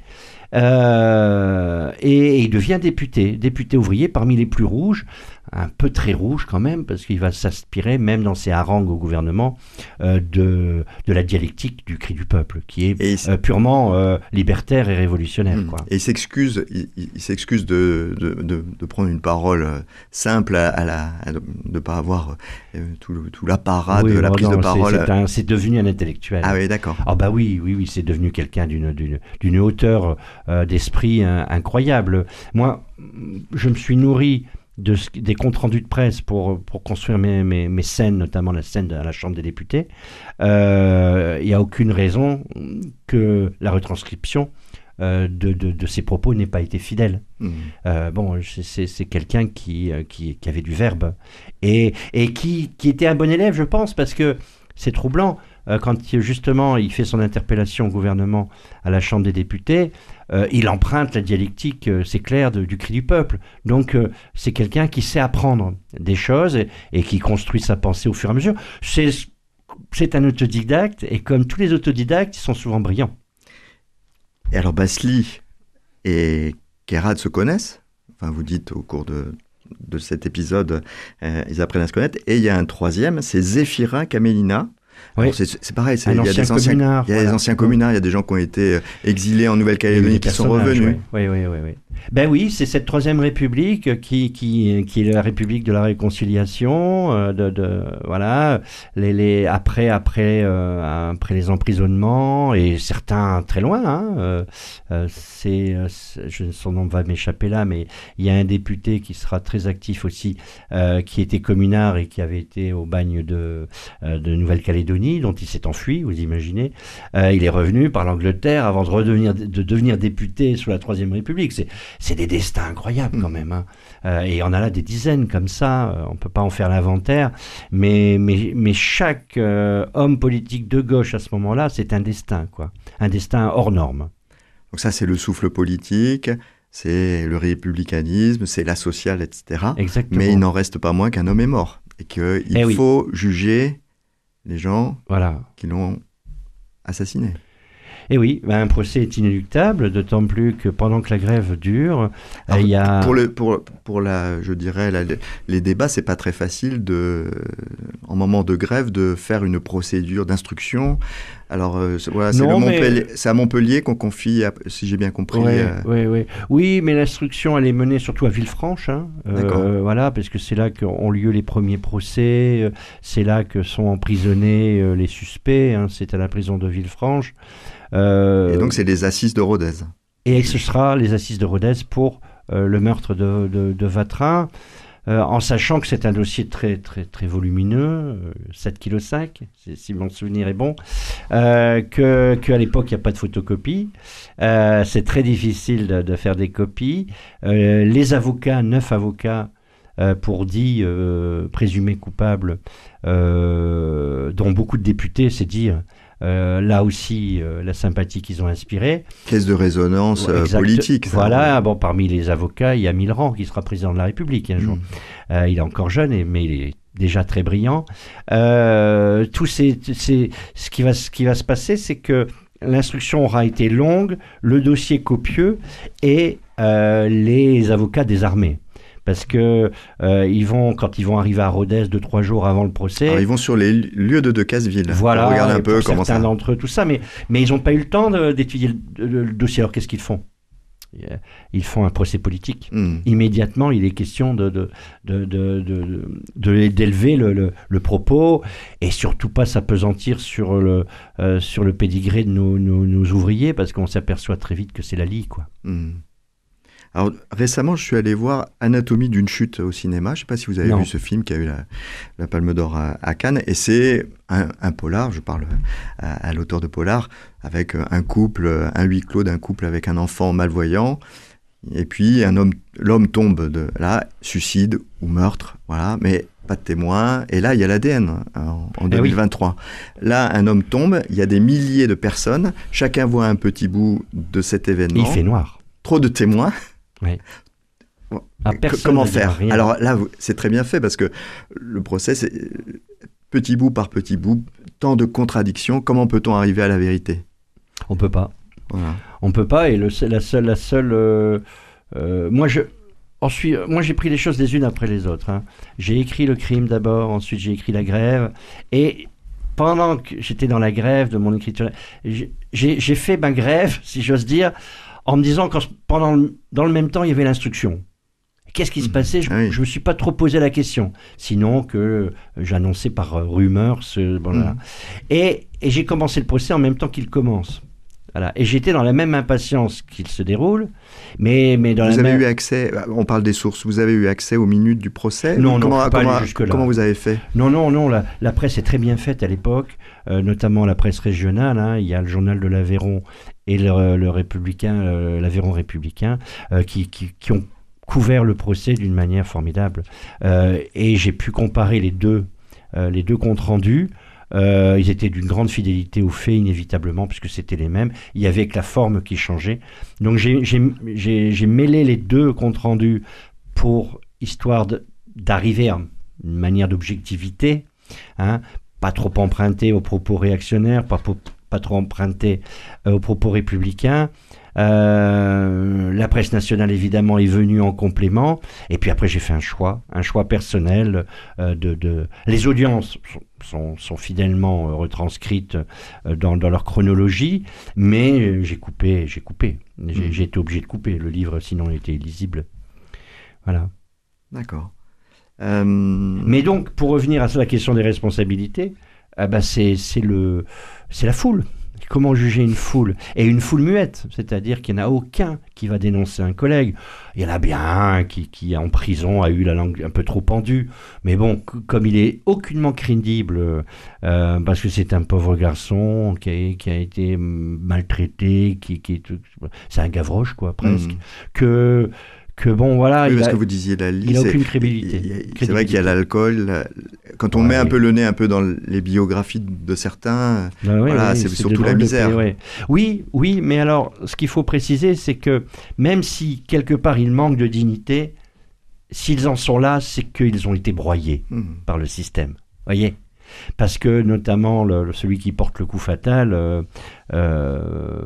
Euh, et, et il devient député, député ouvrier parmi les plus rouges, un peu très rouge quand même, parce qu'il va s'inspirer, même dans ses harangues au gouvernement, euh, de, de la dialectique du cri du peuple, qui est euh, purement libertaire et révolutionnaire. Mm. Quoi. Et il s'excuse, il, s'excuse de, de, prendre une parole simple à, à la, à de ne pas avoir tout, tout l'apparat Oui, de la prise non, de parole. C'est devenu un intellectuel. Ah oui, d'accord. Ah bah oui, oui, oui, c'est devenu quelqu'un d'une, hauteur d'esprit hein, incroyable. Moi, je me suis nourri de ce- des comptes rendus de presse pour, pour construire mes, mes, mes scènes, notamment la scène à la Chambre des députés. Euh, Il n'y a aucune raison que la retranscription euh, de, de, de ces propos n'ait pas été fidèle. Mm. Euh, bon, c'est- quelqu'un qui, euh, qui, qui avait du verbe et, et qui, qui était un bon élève, je pense, parce que c'est troublant. euh, quand justement il fait son interpellation au gouvernement à la Chambre des députés, euh, il emprunte la dialectique, euh, c'est clair, du cri du peuple. Donc euh, c'est quelqu'un qui sait apprendre des choses et, qui construit sa pensée au fur et à mesure. C'est un autodidacte et comme tous les autodidactes, ils sont souvent brillants. Et alors, Basli et Kerad se connaissent? Enfin, vous dites au cours de, de cet épisode, ils apprennent à se connaître. Et il y a un troisième, c'est Zéphirin Camelina. Oui. C'est pareil, il y a des anciens communard, Il y a des voilà. anciens communards, il y a des gens qui ont été euh, exilés en Nouvelle-Calédonie qui sont revenus. Oui, oui, oui, oui. Ben oui, c'est cette troisième république qui, qui, qui est la république de la réconciliation, euh, de, voilà, les, après, après, euh, après les emprisonnements et certains très loin. Hein, euh, c'est, son nom va m'échapper là, mais il y a un député qui sera très actif aussi, qui était communard et qui avait été au bagne de, de Nouvelle-Calédonie, dont il s'est enfui, vous imaginez. Il est revenu par l'Angleterre avant de redevenir de devenir député sous la Troisième République. C'est c'est des destins incroyables quand même. hein. Euh, et on a là des dizaines comme ça. euh, on peut pas en faire l'inventaire, mais mais mais chaque euh, homme politique de gauche à ce moment-là, c'est un destin quoi, un destin hors norme. Donc ça, c'est le souffle politique, c'est le républicanisme, c'est la sociale, etc. Exactement. Mais il n'en reste pas moins qu'un homme est mort. Et qu'il Eh oui. faut juger les gens Voilà. qui l'ont assassiné. Et oui, ben, un procès est inéluctable, d'autant plus que pendant que la grève dure, Alors, il y a Pour, le, pour, pour la, je dirais, la- les débats, c'est pas très facile de, en moment de grève, de faire une procédure d'instruction. Alors euh, c'est- voilà, c'est mais- à Montpellier qu'on confie, à- si j'ai bien compris. Ouais, euh, ouais, ouais. Oui, mais l'instruction, elle est menée surtout à Villefranche. hein. Euh, D'accord. voilà, parce que c'est là qu'ont lieu les premiers procès, euh, c'est là que sont emprisonnés les suspects, hein, c'est à la prison de Villefranche. Euh, Et donc c'est les assises de Rodez. et ce sera les assises de Rodez pour euh, le meurtre de, de, de Vatrin. euh, en sachant que c'est un dossier très très très volumineux, 7,5 kg, si mon souvenir est bon, euh, que qu'à l'époque il n'y a pas de photocopie, c'est très difficile de, de, faire des copies. les avocats, neuf avocats pour dix présumés coupables, dont beaucoup de députés, c'est dire euh, là aussi, euh, la sympathie qu'ils ont inspirée. Caisse de résonance euh, politique. voilà, bon, parmi les avocats, il y a Milran qui sera président de la République un jour. Hmm. il est encore jeune, mais il est déjà très brillant. tout ces, ce, qui va, ce qui va se passer, c'est que l'instruction aura été longue, le dossier copieux et les avocats désarmés parce que euh, ils vont quand ils vont arriver à Rodez deux trois jours avant le procès. ils vont sur les lieux de Decazeville. Voilà, regarde un peu comment certains d'entre eux tout ça, mais mais ils n'ont pas eu le temps d'étudier le, dossier. Alors qu'est-ce qu'ils font? Ils font un procès politique. Hmm. Immédiatement, il est question de, d'élever le, le, propos et surtout pas s'apesantir sur le, euh, sur le pédigré de nos, nos, ouvriers parce qu'on s'aperçoit très vite que c'est la lie. Quoi. Hmm. Alors récemment, je suis allé voir Anatomie d'une chute au cinéma. Je ne sais pas si vous avez vu ce film qui a eu la, Palme d'Or à, Cannes. Et c'est un, polar, je parle à, l'auteur de polar, avec un couple, un huis clos d'un couple avec un enfant malvoyant. Et puis un homme, l'homme tombe de là, suicide ou meurtre, voilà, mais pas de témoin. Et là, il y a l'ADN hein, en, 2023. Eh là, un homme tombe, il y a des milliers de personnes, chacun voit un petit bout de cet événement. il fait noir. Trop de témoins. Ah, comment faire Alors là, c'est très bien fait parce que le procès, c'est petit bout par petit bout, tant de contradictions. Comment peut-on arriver à la vérité? On peut pas. On peut pas. Et le, la seule, la seule. Euh, euh, moi, je. Ensuite, moi, j'ai pris les choses les unes après les autres. Hein. J'ai écrit le crime d'abord, ensuite j'ai écrit la grève. Et pendant que j'étais dans la grève de mon écriture, j'ai fait ma grève, si j'ose dire, en me disant que pendant dans le même temps, il y avait l'instruction. Qu'est-ce qui se mmh. passait? Je ne ah me suis pas trop posé la question. Sinon que euh, j'annonçais par euh, rumeur ce. Mmh. Et, et j'ai commencé le procès en même temps qu'il commence. Voilà. Et j'étais dans la même impatience qu'il se déroule, mais, mais dans vous avez eu accès, on parle des sources, vous avez eu accès aux minutes du procès Non, comment, non, comment, jusque-là. Comment vous avez fait? Non, non, non, la, la, presse est très bien faite à l'époque, euh, notamment la presse régionale, hein. il y a le journal de l'Aveyron et le, le républicain, euh, l'Aveyron républicain, euh, qui, qui, qui, ont couvert le procès d'une manière formidable. et j'ai pu comparer les deux, les deux comptes rendus. Euh, ils étaient d'une grande fidélité aux faits, inévitablement, puisque c'était les mêmes. Il y avait que la forme qui changeait. Donc j'ai mêlé les deux comptes rendus pour histoire d'arriver à une manière d'objectivité, hein, pas trop emprunté aux propos réactionnaires, pas, pas trop emprunté euh, aux propos républicains. Euh, la presse nationale, évidemment, est venue en complément. Et puis après, j'ai fait un choix, un choix personnel. Euh, de, Les audiences sont, sont, fidèlement euh, retranscrites dans, leur chronologie, mais j'ai coupé, j'ai coupé. J'ai mmh. été obligé de couper. Le livre, sinon, il était illisible. Voilà. D'accord. Mais donc, pour revenir à la question des responsabilités, ah bah c'est la foule. Comment juger une foule Et une foule muette, c'est-à-dire qu'il n'y en a aucun qui va dénoncer un collègue. Il y en a bien un qui, qui en prison a eu la langue un peu trop pendue. Mais bon, comme il est aucunement crédible, euh, parce que c'est un pauvre garçon qui a, qui a été maltraité, qui, qui c'est un gavroche, quoi, presque, mmh. que que bon voilà oui, parce que vous disiez la il n'a aucune crédibilité c'est vrai qu'il y a l'alcool quand on met un peu le nez un peu dans les biographies de certains bah voilà c'est surtout la misère. oui oui mais alors ce qu'il faut préciser c'est que même si quelque part il manque de dignité s'ils en sont là c'est qu'ils ont été broyés mmh. par le système. Voyez? Parce que notamment celui qui porte le coup fatal, euh, euh,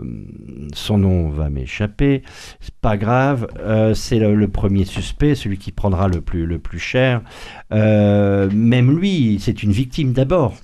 son nom va m'échapper, c'est pas grave, euh, c'est le, premier suspect, celui qui prendra le plus, cher. même lui, c'est une victime d'abord.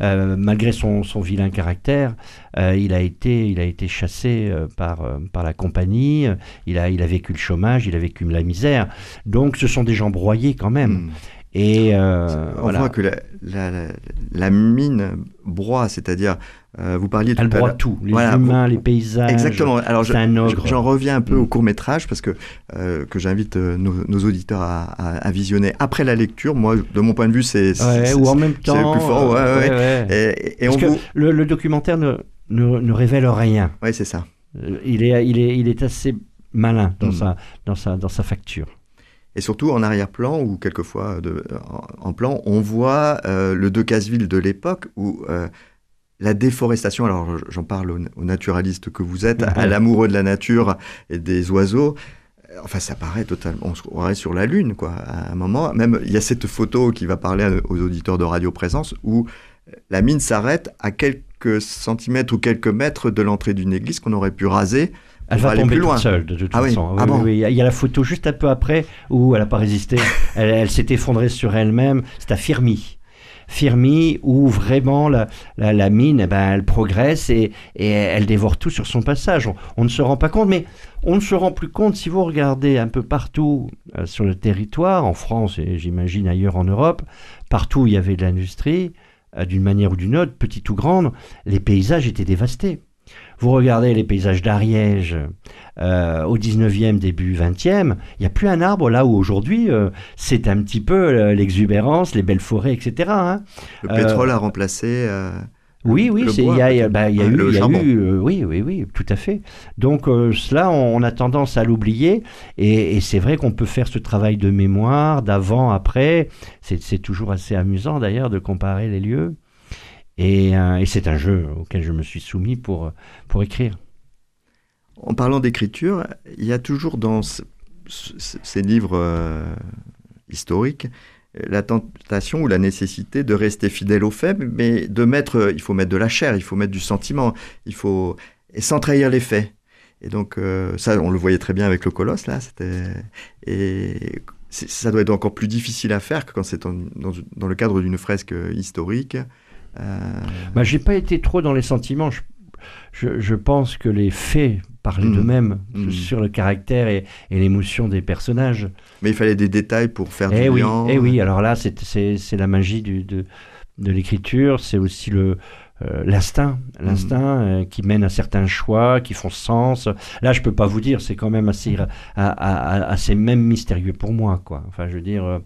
malgré son, vilain caractère, il, a été, il a été chassé par, par la compagnie, il a, il a vécu le chômage, il a vécu la misère. Donc ce sont des gens broyés quand même. Hmm. Et euh, On voilà. voit que la, la- la- la mine broie, c'est-à-dire, euh, vous parliez tout Elle broie tout, les Voilà, humains, les paysages. Exactement. Alors, je- j'en reviens un peu Mm. au court métrage parce que euh, que j'invite euh, nos, nos auditeurs à, à- à visionner après la lecture. Moi, de mon point de vue, c'est Ouais, ou en même temps. plus fort. Ouais, euh, ouais. Et, on Parce que vous, le, le documentaire ne, ne, ne révèle rien. ouais, c'est ça. Euh, Il est, il est, il est assez malin dans, Mm. sa, dans, sa, dans sa facture. Et surtout en arrière-plan ou quelquefois de, en, en plan, on voit euh, le Decazeville de l'époque où euh, la déforestation, alors j'en parle au, au naturaliste que vous êtes, à l'amoureux de la nature et des oiseaux, euh, enfin ça paraît totalement, on se croirait sur la Lune quoi, à un moment. Même il y a cette photo qui va parler aux auditeurs de Radio Présence où la mine s'arrête à quelques centimètres ou quelques mètres de l'entrée d'une église qu'on aurait pu raser. Elle va tomber plus toute loin. seule, de toute Ah oui. façon. Ah Oui, bon oui, oui. Il y a la photo juste un peu après où elle n'a pas résisté. elle elle s'est effondrée sur elle-même. C'est à Firmi. Firmi, où vraiment la, la, la mine, eh ben, elle progresse et, et elle dévore tout sur son passage. On, on ne se rend pas compte, mais on ne se rend plus compte si vous regardez un peu partout euh, sur le territoire, en France et j'imagine ailleurs en Europe, partout où il y avait de l'industrie, euh, d'une manière ou d'une autre, petite ou grande, les paysages étaient dévastés. Vous regardez les paysages d'Ariège euh, au 19e, début 20e, il n'y a plus un arbre là où aujourd'hui euh, c'est un petit peu euh, l'exubérance, les belles forêts, etc. hein. Le pétrole a remplacé. Oui, oui, il y a, peut-être. bah, y a Ah, eu, y a eu, euh, oui, oui, oui, tout à fait. Donc euh, cela, on, on a tendance à l'oublier, et, et c'est vrai qu'on peut faire ce travail de mémoire, d'avant, après. C'est toujours assez amusant d'ailleurs de comparer les lieux, et, euh, et c'est un jeu auquel je me suis soumis pour pour écrire. En parlant d'écriture, il y a toujours dans ce- ce- ces livres euh, historiques euh, la tentation ou la nécessité de rester fidèle aux faits, mais de mettre, euh, il faut mettre de la chair, il faut mettre du sentiment, il faut et sans trahir les faits. Et donc euh, ça, on le voyait très bien avec le colosse là. Et ça doit être encore plus difficile à faire que quand c'est dans le cadre d'une fresque historique. Euh, Bah, j'ai pas été trop dans les sentiments. Je, je, je pense que les faits parlaient Mhm. d'eux-mêmes Mhm. sur le caractère et, et l'émotion des personnages. mais il fallait des détails pour faire Eh du oui, lien. eh oui, alors là, c'est- c'est c'est la magie du, de, de l'écriture, c'est aussi le euh, l'instinct, l'instinct euh, qui mène à certains choix, qui font sens. Là, je peux pas vous dire, c'est quand même assez, à- à- à- assez même mystérieux pour moi, quoi. Enfin, je veux dire,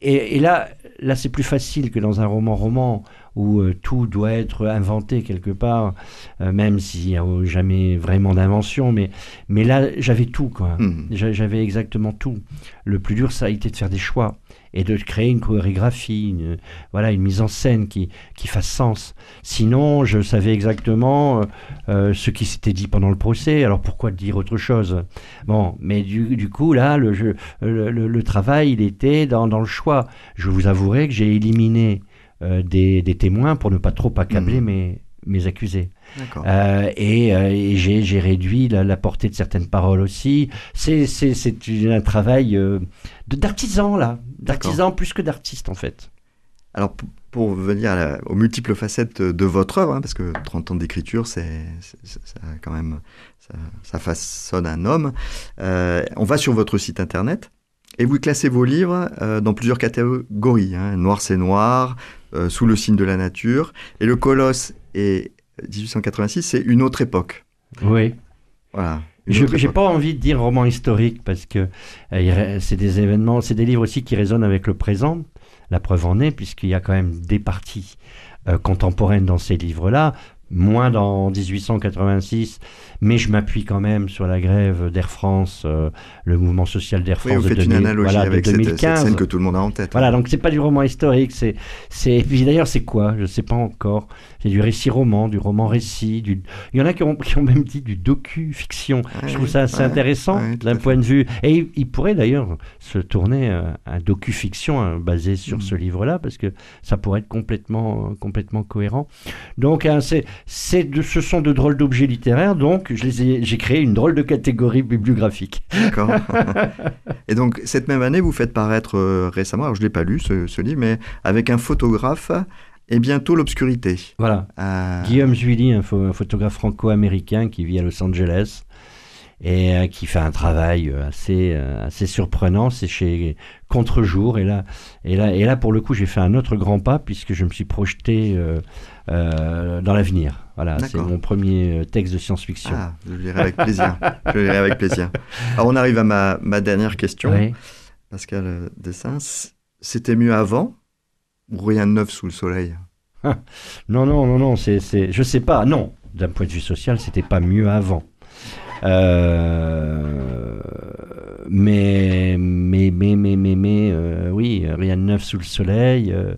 et, et là, là, c'est plus facile que dans un roman-roman où euh, tout doit être inventé quelque part, euh, même s'il n'y a jamais vraiment d'invention. Mais, mais là, j'avais tout, quoi. J'a- J'avais exactement tout. Le plus dur, ça a été de faire des choix et de créer une chorégraphie, une, voilà, une mise en scène qui, qui fasse sens. Sinon, je savais exactement euh, euh, ce qui s'était dit pendant le procès, alors pourquoi dire autre chose? Bon, mais du, du coup, là, le, jeu- le, le- le travail, il était dans, dans le choix. Je vous avouerai que j'ai éliminé euh, des, des témoins pour ne pas trop accabler Mhm. mes, mes accusés. Euh, et euh, et j'ai réduit la, la portée de certaines paroles aussi. C'est un travail euh, d'artisan, là. D'artisan plus que d'artiste, en fait. Alors, pour venir à la- aux multiples facettes de votre œuvre, hein, parce que 30 ans d'écriture, c'est- ça quand même, ça, ça façonne un homme. euh, on va sur votre site internet et vous classez vos livres euh, dans plusieurs catégories. hein. Noir, c'est noir, euh, Sous le signe de la nature. Et le Colosse et 1886, c'est une autre époque. Oui. Voilà. Je époque. pas envie de dire roman historique parce que euh, c'est des événements, c'est des livres aussi qui résonnent avec le présent. La preuve en est, puisqu'il y a quand même des parties euh, contemporaines dans ces livres-là, moins dans 1886, mais je m'appuie quand même sur la grève d'Air France, euh, le mouvement social d'Air Oui, France vous de, faites une 2000 analogie voilà, de avec cette, cette 2015. scène que tout le monde a en tête. Voilà, donc c'est pas du roman historique, c'est, c'est, d'ailleurs c'est quoi? Je sais pas encore. C'est du récit-roman, du roman-récit, du... il y en a qui ont, qui ont même dit du docu-fiction. Ouais, Je trouve ça assez ouais, intéressant ouais, d'un à point de vue. Et il, il pourrait d'ailleurs se tourner euh, un docu-fiction hein, basé sur Mm. ce livre-là, parce que ça pourrait être complètement, complètement cohérent. Donc hein, c'est de, ce sont de drôles d'objets littéraires, donc je les ai, j'ai créé une drôle de catégorie bibliographique. D'accord. et donc, cette même année, vous faites paraître euh, récemment, alors je ne l'ai pas lu ce, ce livre, mais avec un photographe et bientôt l'obscurité. Voilà. Euh, Guillaume Zuilly, un, pho- un photographe franco-américain qui vit à Los Angeles et euh, qui fait un travail euh, assez, euh, assez surprenant. C'est chez Contre-jour. Et là, et, là, et là, pour le coup, j'ai fait un autre grand pas puisque je me suis projeté dans l'avenir. Voilà, c'est mon premier texte de science-fiction. Ah, je le lirai avec plaisir. je lirai avec plaisir. Alors, on arrive à ma, ma dernière question. Pascal Dessin, c'était mieux avant ou rien de neuf sous le soleil? Non, non, non, non, c'est, c'est, je sais pas. Non, d'un point de vue social, c'était pas mieux avant. Euh, mais, mais, mais, mais, mais, mais euh, oui, rien de neuf sous le soleil. Euh,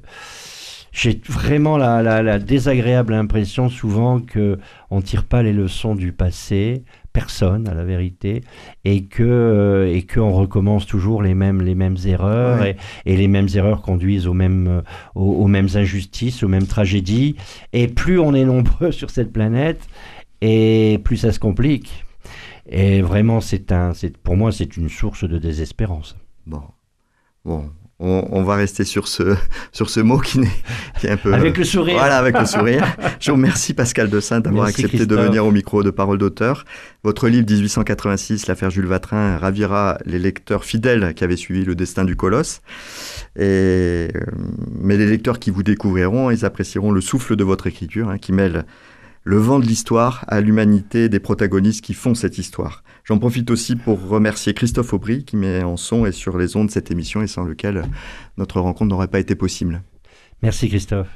j'ai vraiment la, la, désagréable impression souvent que on tire pas les leçons du passé, personne à la vérité, et que et que on recommence toujours les mêmes les mêmes erreurs et, et, les mêmes erreurs conduisent aux mêmes aux, aux, mêmes injustices, aux mêmes tragédies. Et plus on est nombreux sur cette planète, et plus ça se complique. Et vraiment, c'est un, c'est, pour moi, c'est une source de désespérance. Bon, bon, on, va rester sur ce, sur ce mot qui, est, un peu... Avec le sourire. Voilà, avec le sourire. Je vous remercie Pascal de Saint d'avoir accepté de venir au micro de Parole d'auteur. Votre livre 1886, l'affaire Jules Vatrin, ravira les lecteurs fidèles qui avaient suivi le destin du colosse. Et, euh, mais les lecteurs qui vous découvriront, ils apprécieront le souffle de votre écriture, hein, qui mêle le vent de l'histoire à l'humanité des protagonistes qui font cette histoire. J'en profite aussi pour remercier Christophe Aubry qui met en son et sur les ondes cette émission et sans lequel notre rencontre n'aurait pas été possible. Merci Christophe.